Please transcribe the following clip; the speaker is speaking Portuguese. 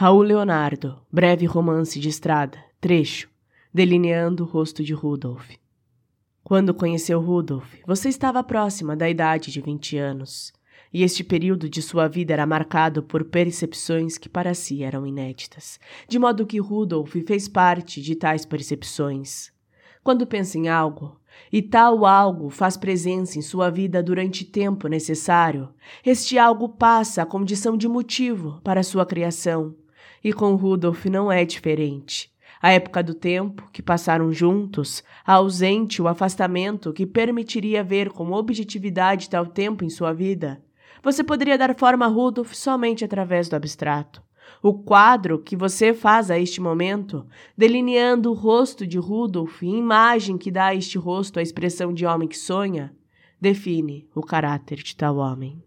Raul Leonardo, breve romance de estrada, trecho, delineando o rosto de Rudolf. Quando conheceu Rudolf, você estava próxima da idade de 20 anos, e este período de sua vida era marcado por percepções que para si eram inéditas, de modo que Rudolf fez parte de tais percepções. Quando pensa em algo, e tal algo faz presença em sua vida durante tempo necessário, este algo passa a condição de motivo para sua criação, e com Rudolf não é diferente. A época do tempo que passaram juntos, a ausente o afastamento que permitiria ver com objetividade tal tempo em sua vida, você poderia dar forma a Rudolf somente através do abstrato. O quadro que você faz a este momento, delineando o rosto de Rudolf e imagem que dá a este rosto a expressão de homem que sonha, define o caráter de tal homem.